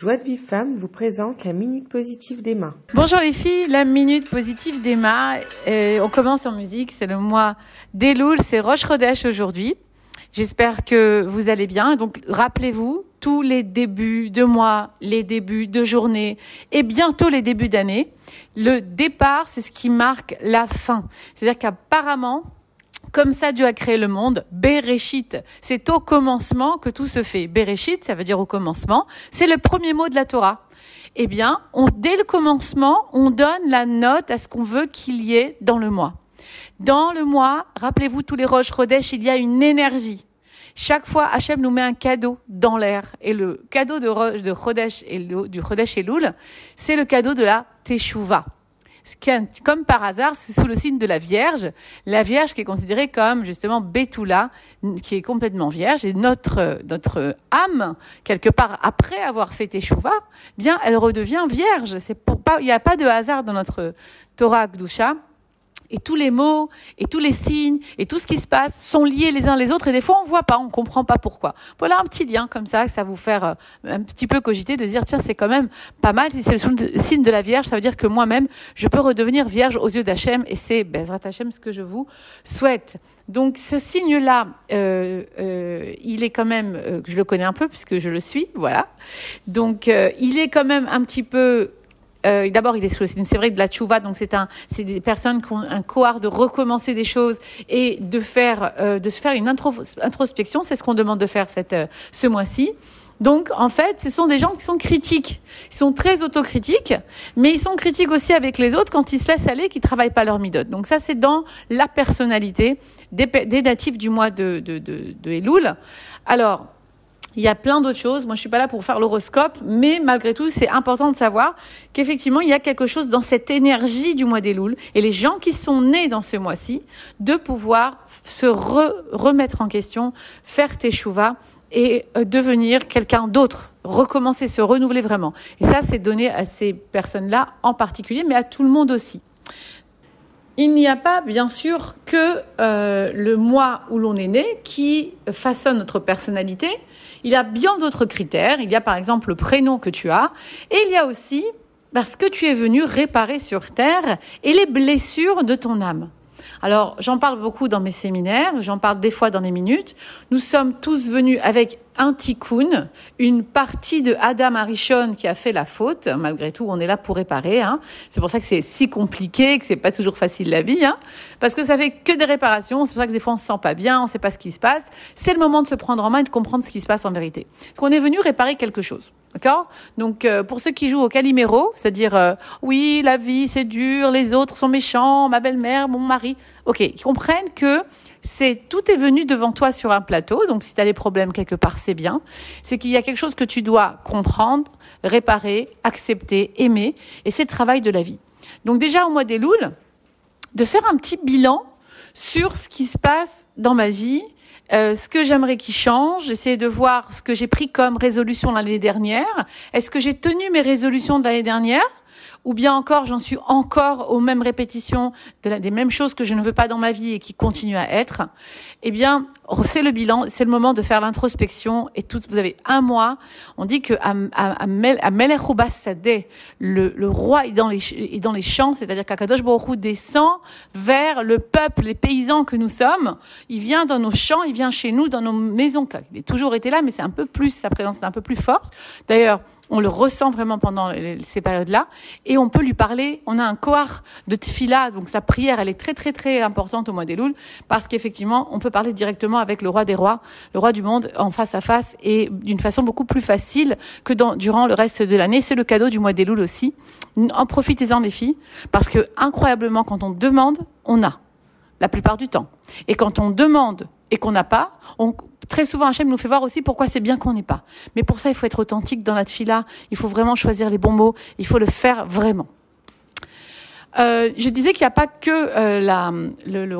Joie de Vive Femme vous présente la Minute Positive d'Emma. Bonjour les filles, la Minute Positive d'Emma. on commence en musique, c'est le mois d'Eloul, c'est Roche Rodèche aujourd'hui. J'espère que vous allez bien. Donc rappelez-vous, tous les débuts de mois, les débuts de journée et bientôt les débuts d'année, le départ, c'est ce qui marque la fin. C'est-à-dire qu'apparemment, comme ça, Dieu a créé le monde. Bereshit, c'est au commencement que tout se fait. Bereshit, ça veut dire au commencement. C'est le premier mot de la Torah. Eh bien, dès le commencement, on donne la note à ce qu'on veut qu'il y ait dans le mois. Dans le mois, rappelez-vous tous les roches Rodesh, il y a une énergie. Chaque fois, Hachem nous met un cadeau dans l'air. Et le cadeau de, de et du Chodesh Elul, c'est le cadeau de la Teshuvah. Comme par hasard, c'est sous le signe de la Vierge. La Vierge qui est considérée comme justement Betula, qui est complètement vierge. Et notre, notre âme, quelque part après avoir fait Teshuvah, bien, elle redevient vierge. C'est pour pas, il n'y a pas de hasard dans notre Torah Gdusha et tous les mots et tous les signes et tout ce qui se passe sont liés les uns les autres et des fois on voit pas, on comprend pas pourquoi. Voilà un petit lien comme ça, ça vous faire euh, un petit peu cogiter de dire tiens c'est quand même pas mal si c'est le signe de la Vierge, ça veut dire que moi-même je peux redevenir Vierge aux yeux d'Hachem et c'est Bezrat Hachem ce que je vous souhaite. Donc ce signe-là, euh, euh, il est quand même, euh, je le connais un peu puisque je le suis, voilà. Donc euh, il est quand même un petit peu euh, D'abord, il est sous c'est vrai de la tchouva, donc c'est un, c'est des personnes qui ont un cohort de recommencer des choses et de faire, euh, de se faire une introspection. C'est ce qu'on demande de faire cette, euh, ce mois-ci. Donc, en fait, ce sont des gens qui sont critiques. Ils sont très autocritiques, mais ils sont critiques aussi avec les autres quand ils se laissent aller, qui travaillent pas leur midote. Donc ça, c'est dans la personnalité des, des natifs du mois de, de, de, de Elul. Alors, il y a plein d'autres choses. Moi, je suis pas là pour faire l'horoscope, mais malgré tout, c'est important de savoir qu'effectivement, il y a quelque chose dans cette énergie du mois des Louls et les gens qui sont nés dans ce mois-ci de pouvoir se remettre en question, faire teshuva et euh, devenir quelqu'un d'autre, recommencer, se renouveler vraiment. Et ça, c'est donné à ces personnes-là en particulier, mais à tout le monde aussi. Il n'y a pas, bien sûr, que euh, le mois où l'on est né qui façonne notre personnalité. Il y a bien d'autres critères. Il y a par exemple le prénom que tu as. Et il y a aussi parce que tu es venu réparer sur terre et les blessures de ton âme. Alors, j'en parle beaucoup dans mes séminaires, j'en parle des fois dans les minutes. Nous sommes tous venus avec un tikkun, une partie de Adam Arishon qui a fait la faute. Malgré tout, on est là pour réparer. Hein. C'est pour ça que c'est si compliqué, que c'est pas toujours facile la vie, hein. parce que ça fait que des réparations. C'est pour ça que des fois on se sent pas bien, on sait pas ce qui se passe. C'est le moment de se prendre en main et de comprendre ce qui se passe en vérité. Qu'on est venu réparer quelque chose. D'accord Donc euh, pour ceux qui jouent au caliméro, c'est-à-dire euh, oui, la vie c'est dur, les autres sont méchants, ma belle-mère, mon mari. OK, ils comprennent que c'est tout est venu devant toi sur un plateau. Donc si tu as des problèmes quelque part, c'est bien. C'est qu'il y a quelque chose que tu dois comprendre, réparer, accepter, aimer et c'est le travail de la vie. Donc déjà au mois des Louls, de faire un petit bilan sur ce qui se passe dans ma vie, euh, ce que j'aimerais qu'il change, essayer de voir ce que j'ai pris comme résolution l'année dernière. Est-ce que j'ai tenu mes résolutions de l'année dernière? Ou bien encore j'en suis encore aux mêmes répétitions de la, des mêmes choses que je ne veux pas dans ma vie et qui continuent à être, eh bien, c'est le bilan, c'est le moment de faire l'introspection. Et tout, vous avez un mois, on dit que à, le, le roi est dans les, est dans les champs, c'est-à-dire qu'Akadosh Baruch descend vers le peuple, les paysans que nous sommes, il vient dans nos champs, il vient chez nous, dans nos maisons, il a toujours été là, mais c'est un peu plus, sa présence est un peu plus forte. D'ailleurs, on le ressent vraiment pendant ces périodes-là, et on peut lui parler. On a un cohort de tfila, donc sa prière, elle est très très très importante au mois des parce qu'effectivement, on peut parler directement avec le roi des rois, le roi du monde, en face à face, et d'une façon beaucoup plus facile que durant le reste de l'année. C'est le cadeau du mois des aussi. En profitez-en les filles, parce que incroyablement, quand on demande, on a la plupart du temps. Et quand on demande et qu'on n'a pas, on, très souvent Hachem nous fait voir aussi pourquoi c'est bien qu'on n'ait pas. Mais pour ça, il faut être authentique dans la tfila, il faut vraiment choisir les bons mots, il faut le faire vraiment. Euh, je disais qu'il n'y a pas que euh, la, le, le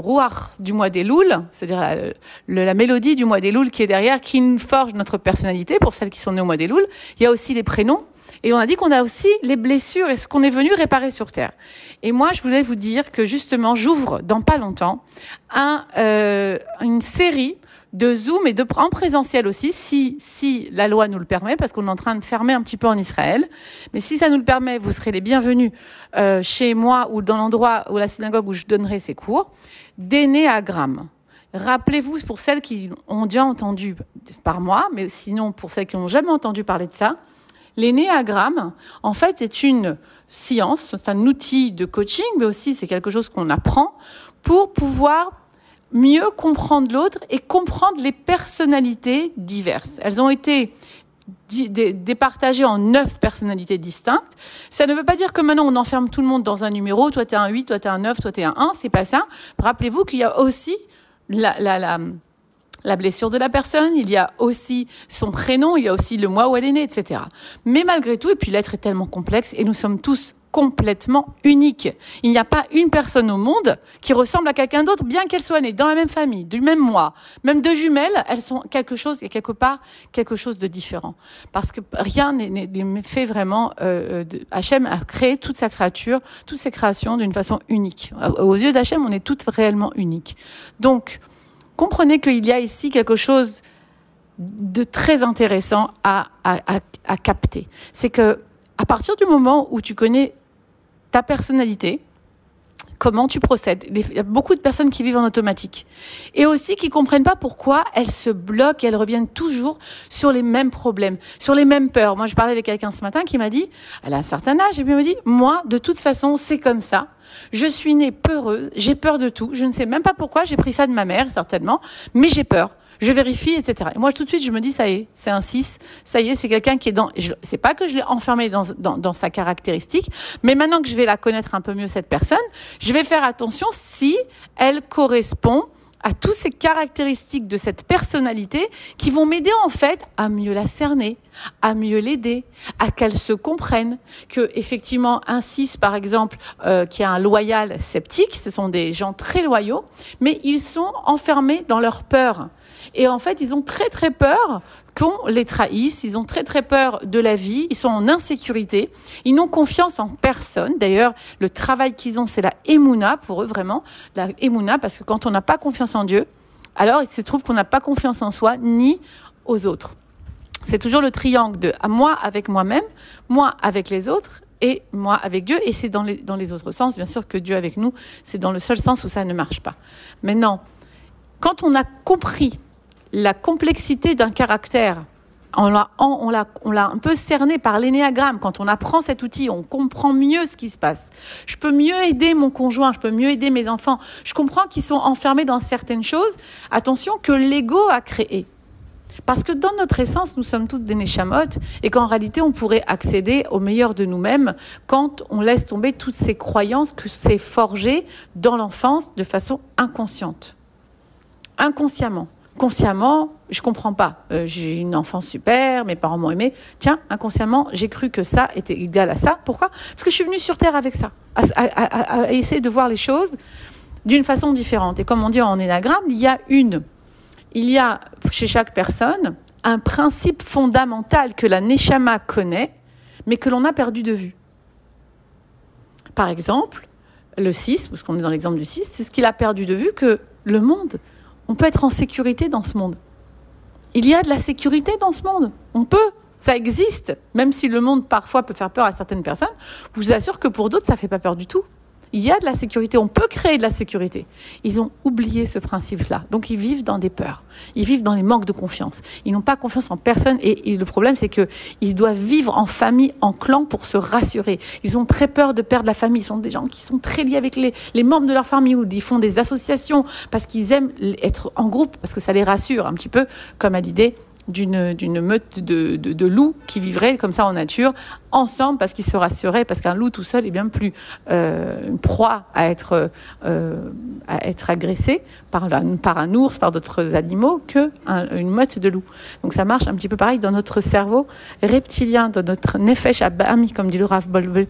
du mois des Louls, c'est-à-dire la, la, mélodie du mois des Louls qui est derrière, qui forge notre personnalité pour celles qui sont nées au mois des Louls. Il y a aussi les prénoms. Et on a dit qu'on a aussi les blessures et ce qu'on est venu réparer sur Terre. Et moi, je voulais vous dire que justement, j'ouvre dans pas longtemps un, euh, une série de Zoom et de en présentiel aussi, si si la loi nous le permet, parce qu'on est en train de fermer un petit peu en Israël. Mais si ça nous le permet, vous serez les bienvenus euh, chez moi ou dans l'endroit ou la synagogue où je donnerai ces cours d'énéagramme. Rappelez-vous, pour celles qui ont déjà entendu par moi, mais sinon pour celles qui n'ont jamais entendu parler de ça, l'énéagramme, en fait, c'est une science, c'est un outil de coaching, mais aussi c'est quelque chose qu'on apprend pour pouvoir mieux comprendre l'autre et comprendre les personnalités diverses. Elles ont été départagées en neuf personnalités distinctes. Ça ne veut pas dire que maintenant on enferme tout le monde dans un numéro, toi t'es un 8, toi t'es un 9, toi t'es un 1, c'est pas ça. Rappelez-vous qu'il y a aussi la, la blessure de la personne, il y a aussi son prénom, il y a aussi le mois où elle est née, etc. Mais malgré tout, et puis l'être est tellement complexe et nous sommes tous complètement uniques. Il n'y a pas une personne au monde qui ressemble à quelqu'un d'autre, bien qu'elle soit née dans la même famille, du même mois, même deux jumelles, elles sont quelque chose, et quelque part, quelque chose de différent. Parce que rien n'est fait vraiment, euh, de, Hachem a créé toute sa créature, toutes ses créations d'une façon unique. Aux yeux d'Hachem, on est toutes réellement uniques. Donc, comprenez qu'il y a ici quelque chose de très intéressant à, à, capter. C'est que à partir du moment où tu connais ta personnalité, comment tu procèdes. Il y a beaucoup de personnes qui vivent en automatique. Et aussi qui comprennent pas pourquoi elles se bloquent et elles reviennent toujours sur les mêmes problèmes, sur les mêmes peurs. Moi, je parlais avec quelqu'un ce matin qui m'a dit, elle a un certain âge, et puis elle me dit, moi, de toute façon, c'est comme ça. Je suis née peureuse, j'ai peur de tout. Je ne sais même pas pourquoi, j'ai pris ça de ma mère, certainement, mais j'ai peur je vérifie, etc. Et moi, tout de suite, je me dis, ça y est, c'est un 6, ça y est, c'est quelqu'un qui est dans... C'est pas que je l'ai enfermé dans, dans, dans sa caractéristique, mais maintenant que je vais la connaître un peu mieux, cette personne, je vais faire attention si elle correspond à toutes ces caractéristiques de cette personnalité qui vont m'aider en fait à mieux la cerner, à mieux l'aider, à qu'elle se comprenne. Que effectivement un 6 par exemple euh, qui a un loyal sceptique, ce sont des gens très loyaux, mais ils sont enfermés dans leur peur. Et en fait, ils ont très très peur qu'on les trahisse, ils ont très très peur de la vie, ils sont en insécurité, ils n'ont confiance en personne. D'ailleurs, le travail qu'ils ont, c'est la émouna pour eux vraiment, la émouna, parce que quand on n'a pas confiance en Dieu, alors il se trouve qu'on n'a pas confiance en soi ni aux autres. C'est toujours le triangle de moi avec moi-même, moi avec les autres et moi avec Dieu. Et c'est dans les, autres sens, bien sûr, que Dieu avec nous, c'est dans le seul sens où ça ne marche pas. Maintenant, quand on a compris la complexité d'un caractère, on, l'a, on l'a un peu cerné par l'énéagramme. Quand on apprend cet outil, on comprend mieux ce qui se passe. Je peux mieux aider mon conjoint, je peux mieux aider mes enfants. Je comprends qu'ils sont enfermés dans certaines choses. Attention, que l'ego a créé. Parce que dans notre essence, nous sommes toutes des neshamot et qu'en réalité, on pourrait accéder au meilleur de nous-mêmes quand on laisse tomber toutes ces croyances que c'est forgé dans l'enfance de façon inconsciente. Inconsciemment consciemment, je comprends pas. Euh, j'ai une enfance super, mes parents m'ont aimé. Tiens, inconsciemment, j'ai cru que ça était égal à ça. Pourquoi? Parce que je suis venue sur Terre avec ça, à, essayer de voir les choses d'une façon différente. Et comme on dit en énagramme, il y a une, il y a chez chaque personne un principe fondamental que la Neshama connaît, mais que l'on a perdu de vue. Par exemple, le 6, parce qu'on est dans l'exemple du 6, c'est ce qu'il a perdu de vue que le monde on peut être en sécurité dans ce monde. Il y a de la sécurité dans ce monde. On peut. Ça existe. Même si le monde parfois peut faire peur à certaines personnes, je vous assure que pour d'autres, ça ne fait pas peur du tout. Il y a de la sécurité, on peut créer de la sécurité. Ils ont oublié ce principe-là. Donc ils vivent dans des peurs. Ils vivent dans les manques de confiance. Ils n'ont pas confiance en personne et, le problème c'est que ils doivent vivre en famille, en clan pour se rassurer. Ils ont très peur de perdre la famille. Ils sont des gens qui sont très liés avec les, membres de leur famille ou ils font des associations parce qu'ils aiment être en groupe parce que ça les rassure un petit peu comme à l'idée d'une meute de, de, de, loups qui vivraient comme ça en nature ensemble parce qu'ils se rassuraient parce qu'un loup tout seul est bien plus euh, une proie à être euh, à être agressé par par un ours par d'autres animaux que une meute de loups. Donc ça marche un petit peu pareil dans notre cerveau reptilien dans notre nefesh abami comme dit le Rav Bolbe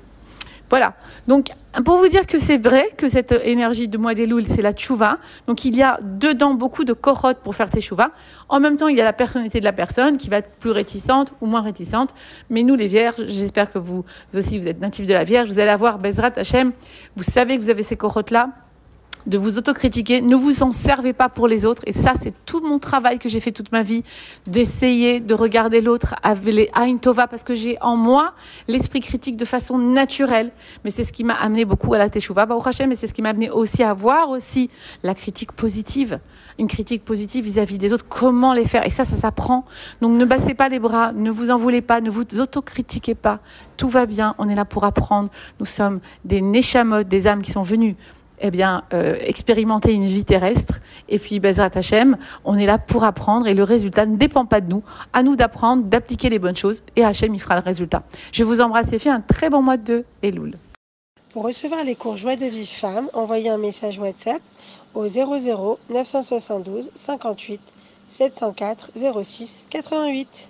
Voilà. Donc, pour vous dire que c'est vrai que cette énergie de mois c'est la tchouva. Donc, il y a dedans beaucoup de koroth pour faire tes chouvas. En même temps, il y a la personnalité de la personne qui va être plus réticente ou moins réticente. Mais nous, les vierges, j'espère que vous aussi, vous êtes natifs de la vierge, vous allez avoir Bezrat Hashem. Vous savez que vous avez ces koroth-là de vous autocritiquer, ne vous en servez pas pour les autres. Et ça, c'est tout mon travail que j'ai fait toute ma vie, d'essayer de regarder l'autre avec les Aïn Tova, parce que j'ai en moi l'esprit critique de façon naturelle. Mais c'est ce qui m'a amené beaucoup à la Teshuvah, au Hashem, mais c'est ce qui m'a amené aussi à voir aussi la critique positive. Une critique positive vis-à-vis des autres, comment les faire. Et ça, ça s'apprend. Donc ne baissez pas les bras, ne vous en voulez pas, ne vous autocritiquez pas. Tout va bien, on est là pour apprendre. Nous sommes des Neshamot, des âmes qui sont venues eh bien, euh, expérimenter une vie terrestre. Et puis, Bezrat Hashem, on est là pour apprendre et le résultat ne dépend pas de nous. À nous d'apprendre, d'appliquer les bonnes choses et Hachem, il fera le résultat. Je vous embrasse et fais un très bon mois de Elul. Pour recevoir les cours Joie de vie femme, envoyez un message WhatsApp au 00 972 58 704 06 88.